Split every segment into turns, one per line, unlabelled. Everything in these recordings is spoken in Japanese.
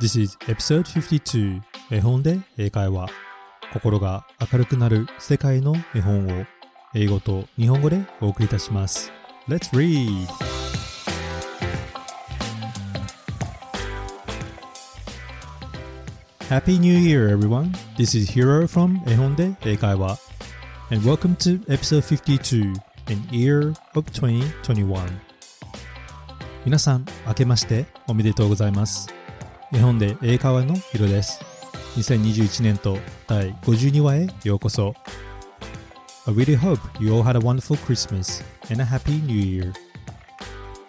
This is episode 52絵本で英会話心が明るくなる世界の絵本を英語と日本語でお送りいたします Let's read! Happy New Year everyone! This is Hiro from 絵本で英会話 and welcome to episode 52 in year of 2021皆さん明けましておめでとうございます日本で英会話のヒロです。2021年と第52話へようこそ。I really hope you all had a wonderful Christmas and a happy New Year.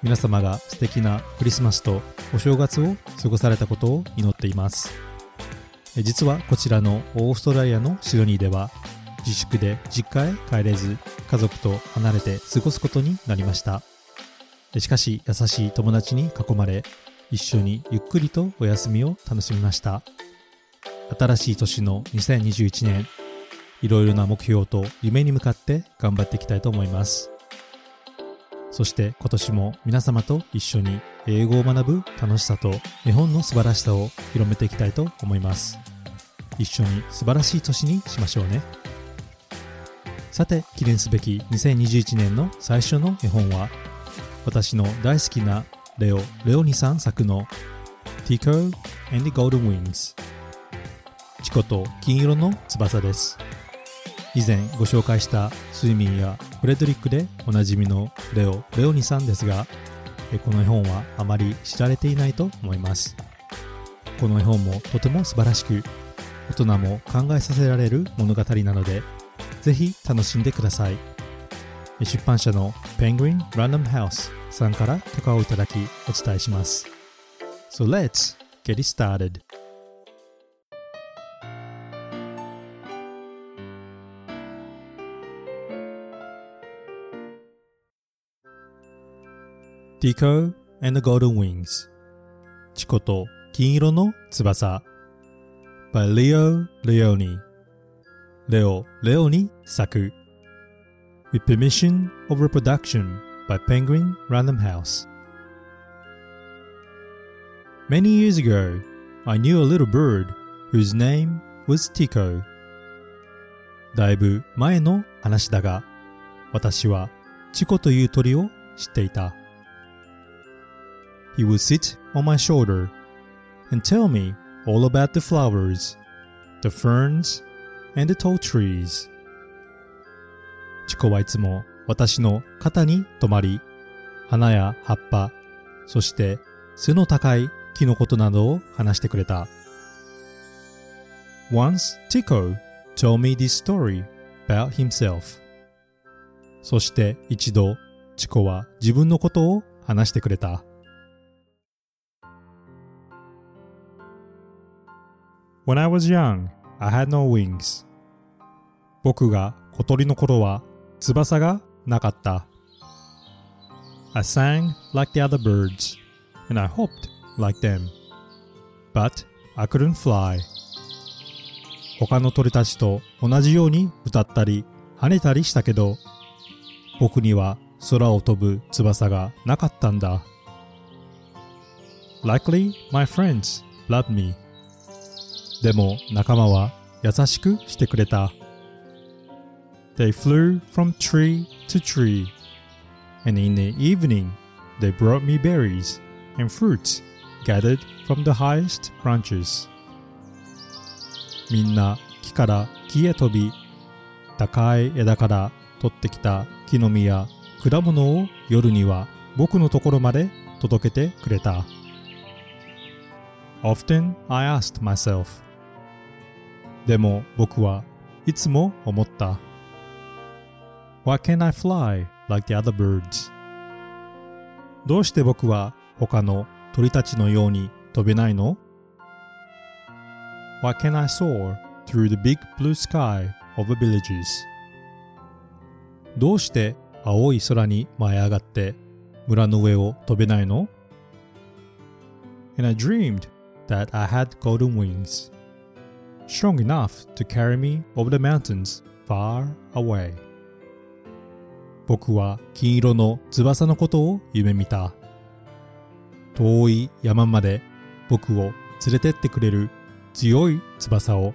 皆様が素敵なクリスマスとお正月を過ごされたことを祈っています。実はこちらのオーストラリアのシドニーでは自粛で実家へ帰れず家族と離れて過ごすことになりました。しかし優しい友達に囲まれ一緒にゆっくりとお休みを楽しみました。新しい年の2021年いろいろな目標と夢に向かって頑張っていきたいと思います。そして今年も皆様と一緒に英語を学ぶ楽しさと絵本の素晴らしさを広めていきたいと思います。一緒に素晴らしい年にしましょうね。さて記念すべき2021年の最初の絵本は私の大好きなレオ・レオニさん作の Tico and the Golden Wings チコと金色の翼です。以前ご紹介した睡眠やフレドリックでおなじみのレオ・レオニさんですがこの絵本はあまり知られていないと思います。この絵本もとても素晴らしく大人も考えさせられる物語なのでぜひ楽しんでください。出版社の Penguin Random House さんから許可をいただきお伝えします So let's get it started Tico and the Golden Wings チコと金色の翼 by Leo Leone レオ・レオに作 with permission of reproduction by Penguin Random House. Many years ago, I knew a little bird whose name was Tico. だいぶ前の話だが、私はチコという鳥を知っていた。He would sit on my shoulder and tell me all about the flowers, the ferns, and the tall trees. チコはいつも 私の肩に止まり、花や葉っぱ、そして背の高い木のことなどを話してくれた。Once Tico told me this story about himself. そして一度、チコは自分のことを話してくれた。When I was young, I had no wings. 僕が小鳥の頃は翼がなかった。I sang like the other birds, and I hoped like them. But I couldn't fly. 他の鳥たちと同じように歌ったり跳ねたりしたけど、僕には空を飛ぶ翼がなかったんだ。Likely my friends loved me. でも仲間は優しくしてくれた。They flew from tree to tree, and in the evening they brought me berries and fruits gathered from the highest branches. みんな木から木へ飛び、高い枝から取ってきた木の実や果物を夜には僕のところまで届けてくれた。Often I asked myself, でも僕はいつも思った。Why can't I fly like the other birds? どうして僕は他の鳥たちのように飛べないの ?Why can't I soar through the big blue sky of the villages? どうして青い空に舞い上がって村の上を飛べないの ?And I dreamed that I had golden wings. strong enough to carry me over the mountains far away. 僕は金色の翼のことを夢見た。遠い山まで僕を連れてってくれる強い翼を。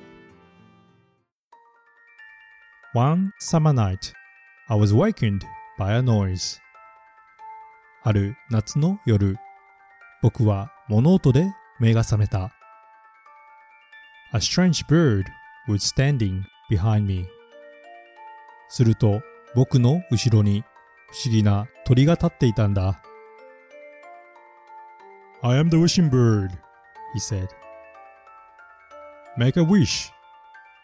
One summer night, I was wakened by a noise. ある夏の夜、僕は物音で目が覚めた。A strange bird was standing behind me. すると僕の後ろに不思議な鳥が立っていたんだ。I am the wishing bird, he said. Make a wish,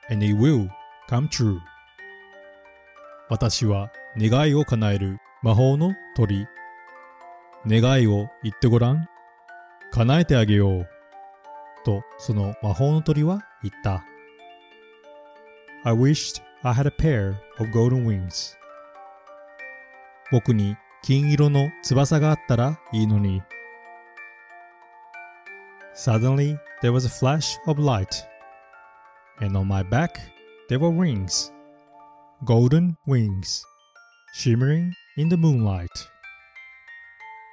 and it will come true. 私は願いを叶える魔法の鳥。願いを言ってごらん。叶えてあげよう。とその魔法の鳥は言った。I wished I had a pair of golden wings. 僕に金色の翼があったらいいのに。Suddenly there was a flash of light, and on my back there were wings, golden wings, shimmering in the moonlight.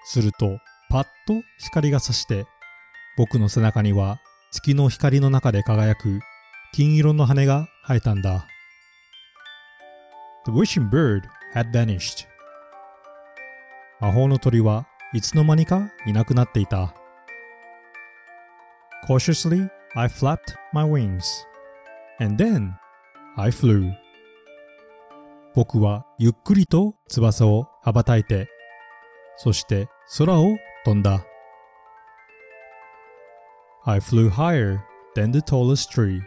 すると、パッと光が差して、僕の背中には月の光の中で輝く金色の羽が生えたんだ。The wishing bird had vanished. 魔法の鳥はいつの間にかいなくなっていた。Cautiously, I flapped my wings. And then, I flew. 僕はゆっくりと翼を羽ばたいて、そして空を飛んだ。I flew higher than the tallest tree.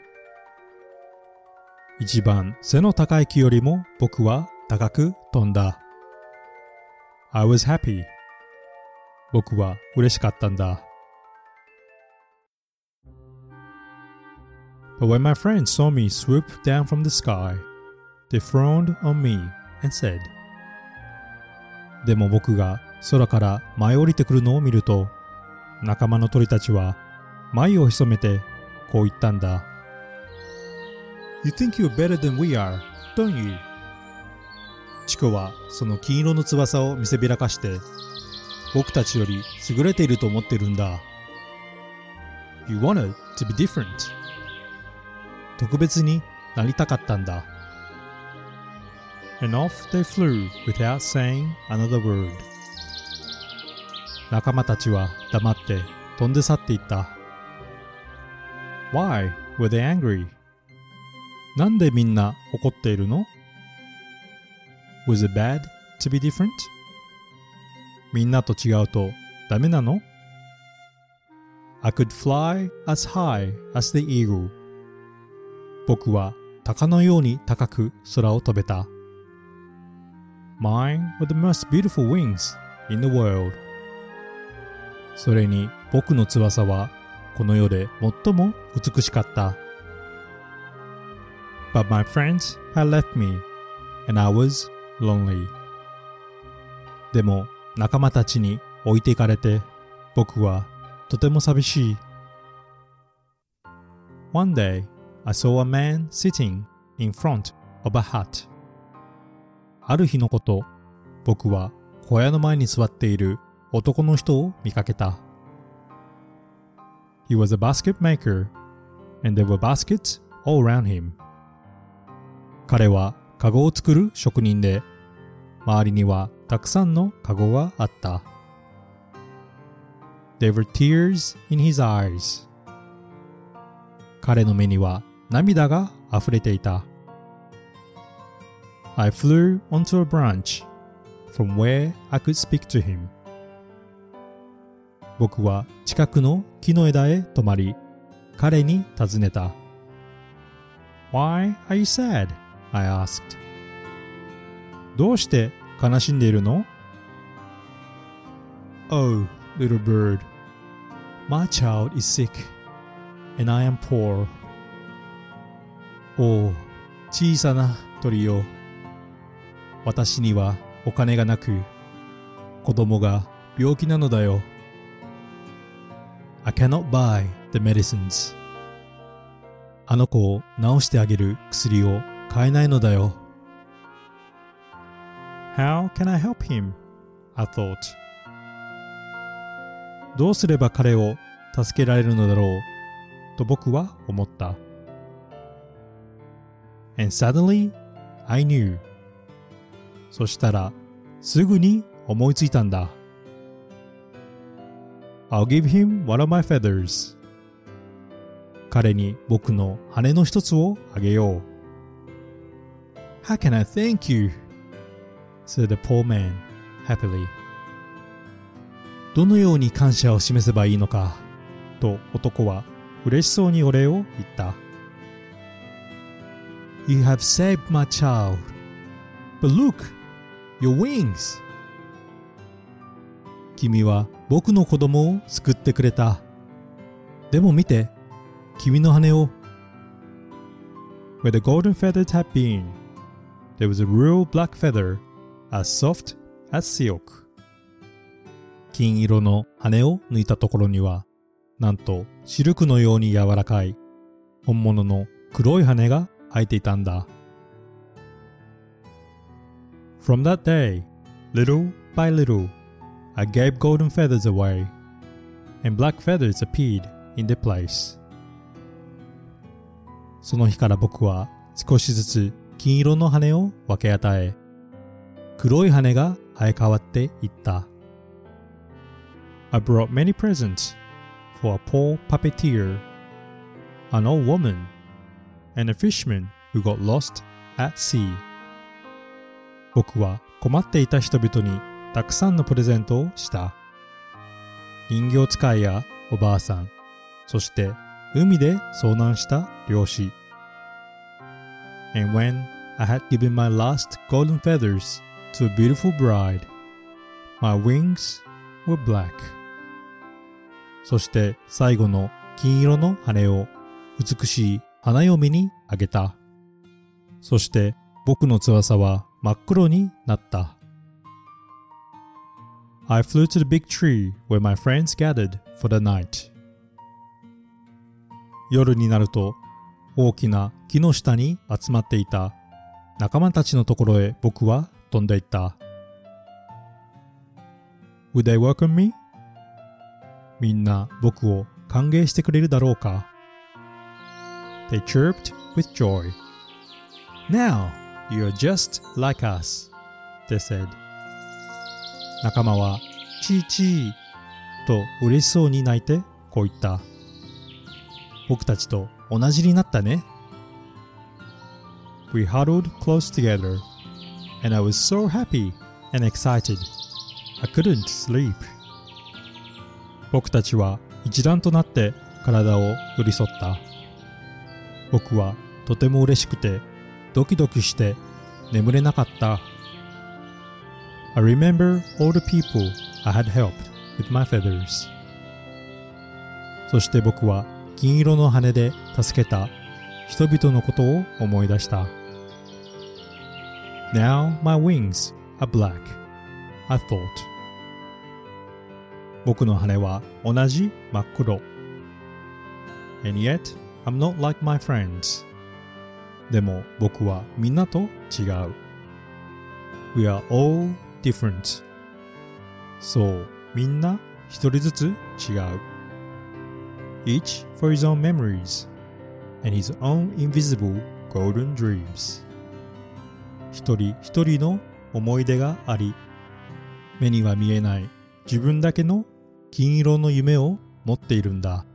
一番背の高い木よりも僕は高く飛んだ。I was happy. 僕は嬉しかったんだ。But when my friends saw me swoop down from the sky, they frowned on me and said, でも僕が空から舞い降りてくるのを見ると、仲間の鳥たちは眉を潜めてこう言ったんだ。You think you're better than we are, don't you? チコはその金色の翼を見せびらかして僕たちより優れていると思ってるんだ。You wanted to be different. 特別になりたかったんだ。And off they flew without saying another word. 仲間たちは黙って飛んで去っていった。Why were they angry? なんでみんな怒っているの ?Was it bad to be different? みんなと違うとダメなの ?I could fly as high as the eagle. 僕は鷹のように高く空を飛べた。Mine were the most beautiful wings in the world. それに僕の翼はこの世で最も美しかった。But my friends had left me and I was lonely. でも仲間たちに置いていかれて僕はとても寂しい。One day I saw a man sitting in front of a hut. ある日のこと、僕は小屋の前に座っている男の人を見かけた。He was a basket maker, and there were baskets all around him. 彼はカゴを作る職人で、周りにはたくさんのカゴがあった。There were tears in his eyes. 彼の目には涙が溢れていた。I flew onto a branch from where I could speak to him. 僕は近くの木の枝へ止まり、彼に尋ねた。Why are you sad? I asked. どうして悲しんでいるの Oh, little bird, my child is sick, and I am poor. おお、小さな鳥よ。私にはお金がなく、子供が病気なのだよ。I cannot buy the medicines. あの子を治してあげる薬を買えないのだよ。How can I help him? I thought. どうすれば彼を助けられるのだろうと僕は思った。And suddenly I knew. そしたらすぐに思いついたんだ。I'll give him one of my feathers. 彼に僕の羽の一つをあげよう。How can I thank you? said the poor man happily. どのように感謝を示せばいいのかと男は嬉しそうにお礼を言った。You have saved my child. But look, your wings. 君は僕の子供を救ってくれた。でも見て、君の羽を。Where the golden feathers had been, there was a real black feather, as soft as silk. 金色の羽を抜いたところには、なんとシルクのように柔らかい本物の黒い羽が生えていたんだ。From that day, little by little, I gave golden feathers away, and black feathers appeared in their place. その日から僕は少しずつ金色の羽を分け与え、黒い羽が生え変わっていった。I brought many presents for a poor puppeteer, an old woman, and a fisherman who got lost at sea. 僕は困っていた人々にたくさんのプレゼントをした。人形使いやおばあさん、そして海で遭難した漁師。And when I had given my last golden feathers to a beautiful bride, my wings were black. そして最後の金色の羽を美しい花嫁にあげた。そして僕の翼は真っ黒になった。I flew to the big tree where my friends gathered for the night. 夜になると大きな木の下に集まっていた仲間たちのところへ僕は飛んでいった。Would they welcome me? みんな僕を歓迎してくれるだろうか They chirped with joy. Now you're just like us, they said. 仲間はチーチーと嬉しそうに泣いてこう言った。僕たちと同じになったね。We huddled close together and I was so happy and excited. I couldn't sleep. 僕たちは一段となって体を寄り添った。僕はとても嬉しくてドキドキして眠れなかった。I remember all the people I had helped with my feathers. そして僕は金色の羽で助けた人々のことを思い出した。Now my wings are black, I thought. 僕の羽は同じ真っ黒。And yet, I'm not like my friends. でも僕はみんなと違う。We are all different. そう、みんな一人ずつ違う。Each for his own memories and his own invisible golden dreams. 一人一人の思い出があり、目には見えない自分だけの金色の夢を持っているんだ。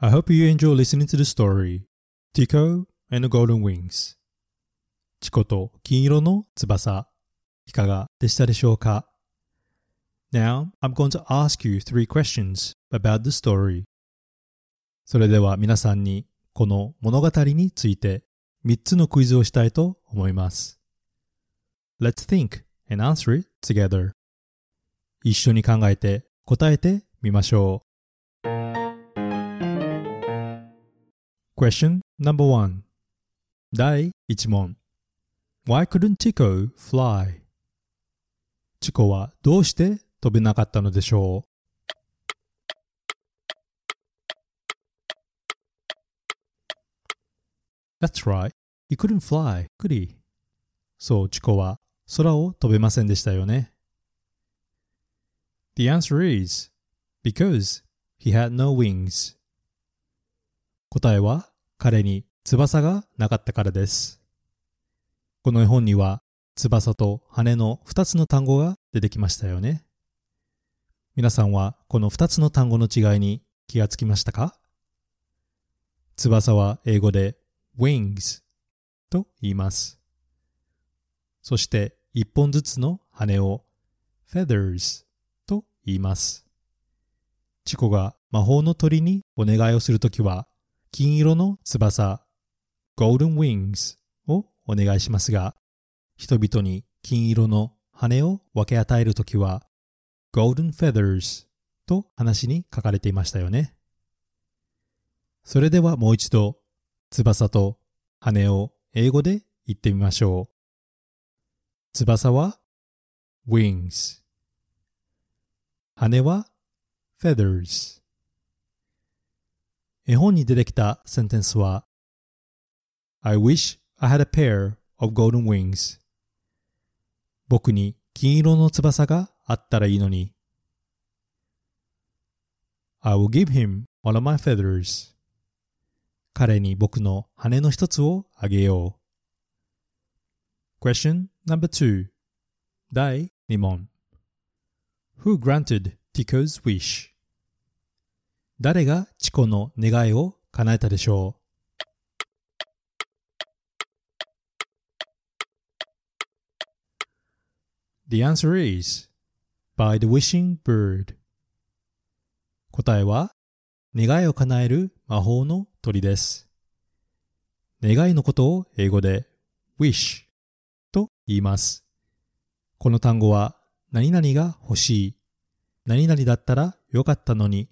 I hope you enjoy listening to the story. Tico and the Golden Wings. チコと金色の翼。いかがでしたでしょうか？Now I'm going to ask you three questions about the story それでは皆さんにこの物語について3つのクイズをしたいと思います。Let's think and answer it together. 一緒に考えて答えてみましょう。Question number one 第1問 Why couldn't Tico fly? チコはどうして飛べなかったのでしょう That's right. he couldn't fly, could he? そう、チコは空を飛べませんでしたよね。The answer is because he had no wings. 答えは彼に翼がなかったからです。この絵本には翼と羽の2つの単語が出てきましたよね。皆さんはこの2つの単語の違いに気がつきましたか？翼は英語で wings と言います。そして一本ずつの羽を feathers と言います。チコが魔法の鳥にお願いをするときは金色の翼 golden wings をお願いしますが人々に金色の羽を分け与えるときは golden feathers と話に書かれていましたよね。それではもう一度翼と羽を英語で言ってみましょう。翼は wings 羽は feathers 絵本に出てきたセンテンスは I wish I had a pair of golden wings 僕に金色の翼があったらいいのに。I will give him one of my feathers. 彼に僕の羽の一つをあげよう。Question number two 第2問 Who granted Tico's wish? 誰がチコの願いを叶えたでしょう The answer is by the wishing bird 答えは願いを叶える魔法の鳥です。願いのことを英語で wish と言います。この単語は何々が欲しい、何々だったらよかったのに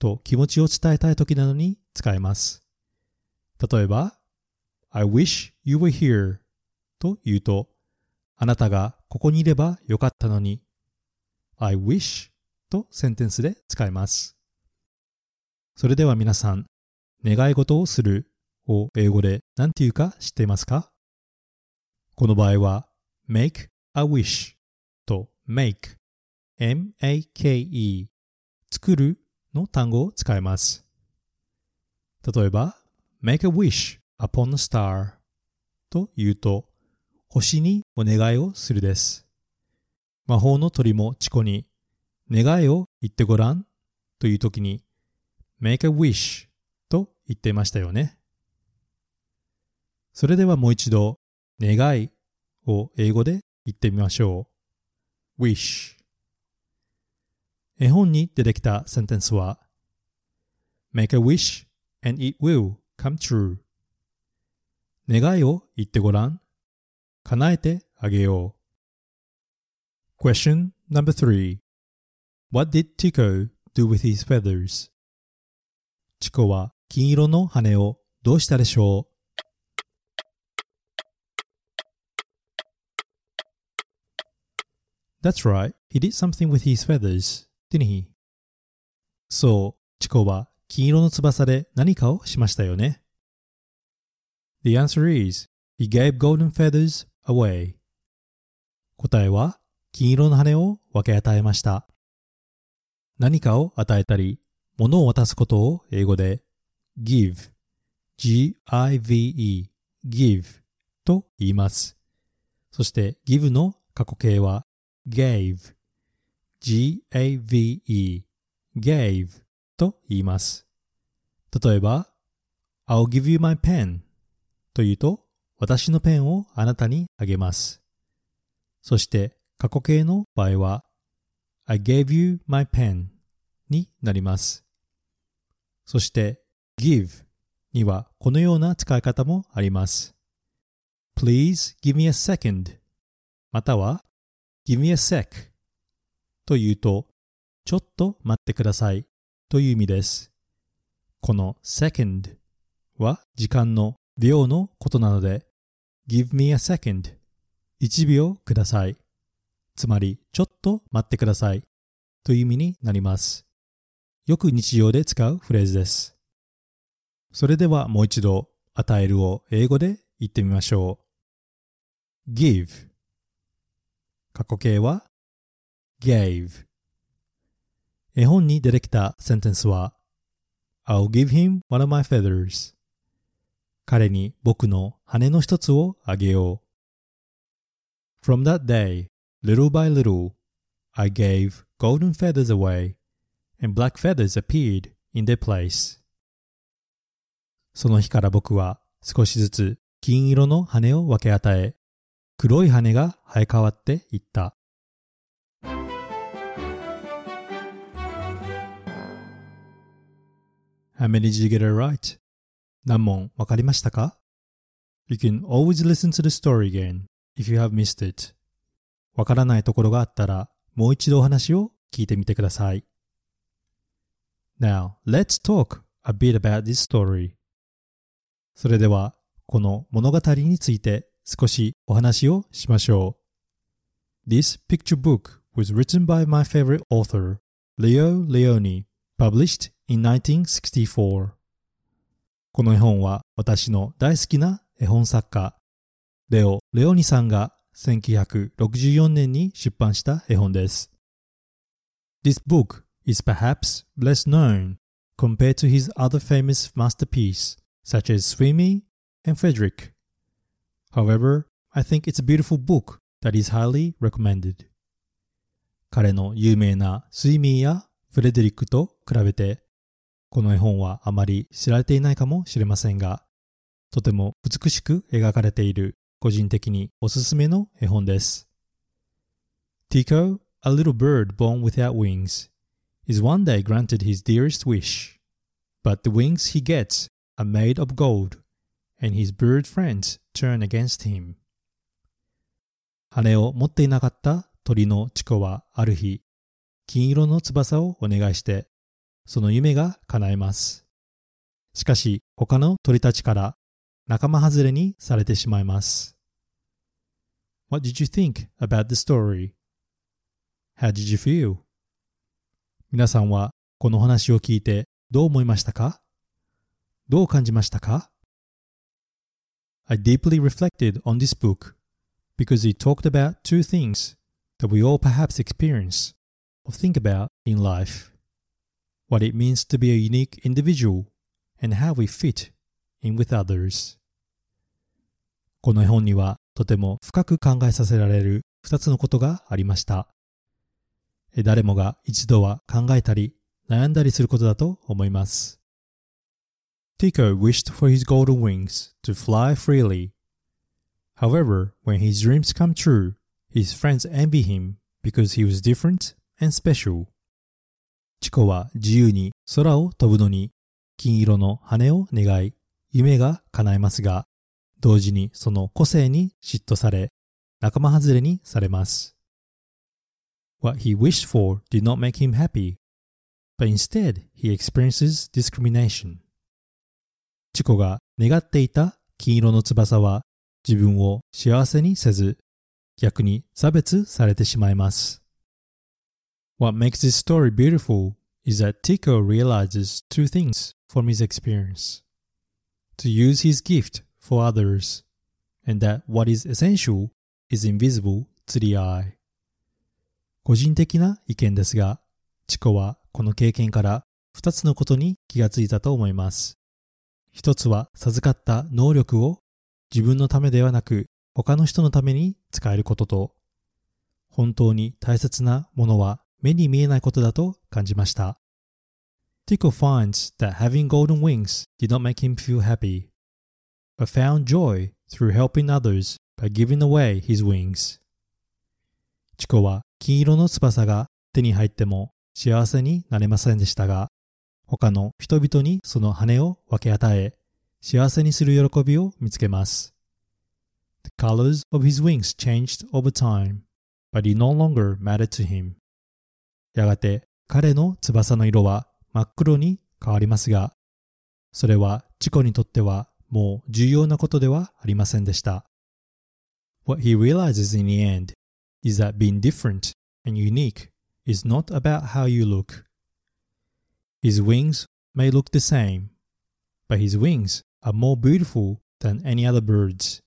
と気持ちを伝えたい時なのに使えます。例えば I wish you were here と言うとあなたがここにいればよかったのに。I wish とセンテンスで使います。それでは皆さん、願い事をするを英語で何て言うか知っていますか？この場合は make a wish と make m-a-k-e 作るの単語を使います。例えば make a wish upon a star と言うと星にお願いをするです。魔法の鳥もチコに、願いを言ってごらんという時に、make a wish と言っていましたよね。それではもう一度、願いを英語で言ってみましょう。wish 絵本に出てきたセンテンスは make a wish and it will come true 願いを言ってごらん叶えてあげよう。Question number three. What did Tico do with his feathers? チコは金色の羽をどうしたでしょう That's right, he did something with his feathers, didn't he? そう、チコは金色の翼で何かをしましたよね。The answer is, he gave golden feathers away 答えは金色の羽を分け与えました。何かを与えたり、物を渡すことを英語で give, g-i-v-e, give と言います。そして give の過去形は gave, g-a-v-e, gave と言います。例えば I'll give you my pen と言うと私のペンをあなたにあげます。そして過去形の場合は I gave you my pen になります。そして give にはこのような使い方もあります。Please give me a second または give me a sec というとちょっと待ってくださいという意味です。この second は時間の秒のことなので give me a second 1秒ください。つまり、ちょっと待ってください。という意味になります。よく日常で使うフレーズです。それではもう一度、与えるを英語で言ってみましょう。give 過去形は gave 絵本に出てきたセンテンスは I'll give him one of my feathers 彼に僕の羽の一つをあげよう。From that day, little by little, I gave golden feathers away, and black feathers appeared in their place. その日から僕は少しずつ金色の羽を分け与え、黒い羽が生え変わっていった。How many did you get it right? 何問わかりましたか ?You can always listen to the story again if you have missed it. わからないところがあったらもう一度お話を聞いてみてください。Now, let's talk a bit about this story. それでは、この物語について少しお話をしましょう。This picture book was written by my favorite author, Leo Leone, published in 1964. この絵本は私の大好きな絵本作家、レオ・レオニさんが1964年に出版した絵本です。This book is perhaps less known compared to his other famous masterpiece, such as Sweeney and Frederick. However, I think it's a beautiful book that is highly recommended. 彼の有名なスイミーやフレデリックと比べてこの絵本はあまり知られていないかもしれませんが、とても美しく描かれている個人的におすすめの絵本です。Tico, a little bird born without wings, is one day granted his dearest wish. But the wings he gets are made of gold, and his bird friends turn against him. 羽を持っていなかった鳥のチコはある日、金色の翼をお願いしてその夢が叶えます。しかし、他の鳥たちから仲間外れにされてしまいます。What did you think about the story? How did you feel? 皆さんはこの話を聞いてどう思いましたかどう感じましたか I deeply reflected on this book because it talked about two things that we all perhaps experience or think about in life. what it means to be a unique individual, and how we fit in with others. この絵本にはとても深く考えさせられる二つのことがありました。誰もが一度は考えたり悩んだりすることだと思います。Tico wished for his golden wings to fly freely. However, when his dreams come true, his friends envy him because he was different and special. チコは自由に空を飛ぶのに金色の羽を願い、夢が叶えますが、同時にその個性に嫉妬され、仲間外れにされます。What he wished for did not make him happy, but instead he experiences discrimination. チコが願っていた金色の翼は自分を幸せにせず、逆に差別されてしまいます。What makes this story beautiful is that Tico realizes two things from his experience to use his gift for others, and that what is essential is invisible to the eye. 個人的な意見ですが、チコはこの経験から二つのことに気がついたと思います。一つは授かった能力を自分のためではなく他の人のために使えることと、本当に大切なものは目に見えないことだと感じました。Tico finds that having golden wings did not make him feel happy, but found joy through helping others by giving away his wings. チコは金色の翼が手に入っても幸せになれませんでしたが、他の人々にその羽を分け与え、幸せにする喜びを見つけます。The colors of his wings changed over time, but it no longer mattered to him. やがて彼の翼の色は真っ黒に変わりますが、それはチコにとってはもう重要なことではありませんでした。What he realizes in the end is that being different and unique is not about how you look. His wings may look the same, but his wings are more beautiful than any other birds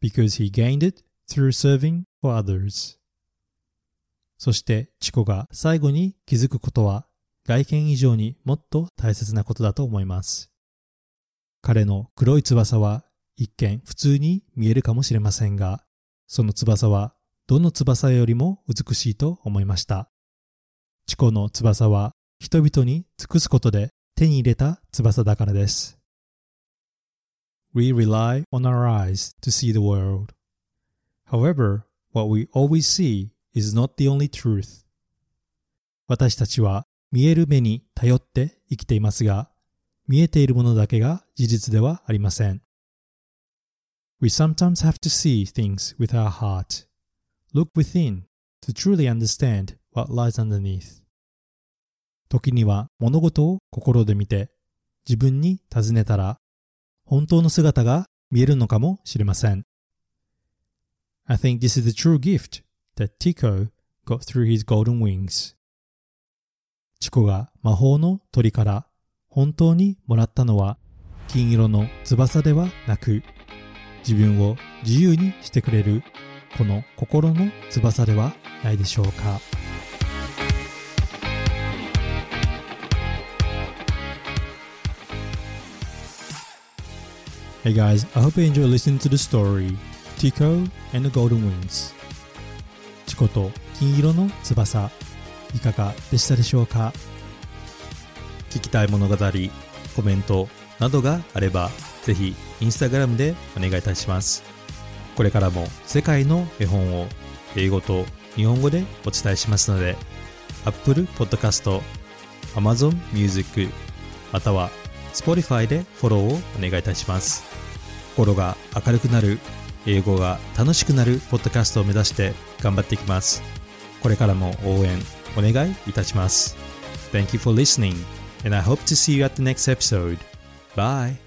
because he gained it through serving for others. そしてチコが最後に気づくことは外見以上にもっと大切なことだと思います。彼の黒い翼は一見普通に見えるかもしれませんが、その翼はどの翼よりも美しいと思いました。チコの翼は人々に尽くすことで手に入れた翼だからです。We rely on our eyes to see the world. However, what we always see is not the only truth. 私たちは見える目に頼って生きていますが、見えているものだけが事実ではありません。We sometimes have to see things with our heart. Look within to truly understand what lies underneath. 時には物事を心で見て自分に尋ねたら本当の姿が見えるのかもしれません。I think this is the true gift that Tico got through his golden wings. チコが魔法の鳥から本当にもらったのは金色の翼ではなく自分を自由にしてくれるこの心の翼ではないでしょうか。Hey guys, I hope you enjoy listening to the story Tico and the Golden Wings チコと金色の翼いかがでしたでしょうか？聞きたい物語、コメントなどがあればぜひインスタグラムでお願いいたします。これからも世界の絵本を英語と日本語でお伝えしますので Apple Podcast、Amazon Music または Spotify でフォローをお願いいたします。心が明るくなる英語が楽しくなるポッドキャストを目指して頑張っていきます。これからも応援お願いいたします。Thank you for listening. And I hope to see you at the next episode. Bye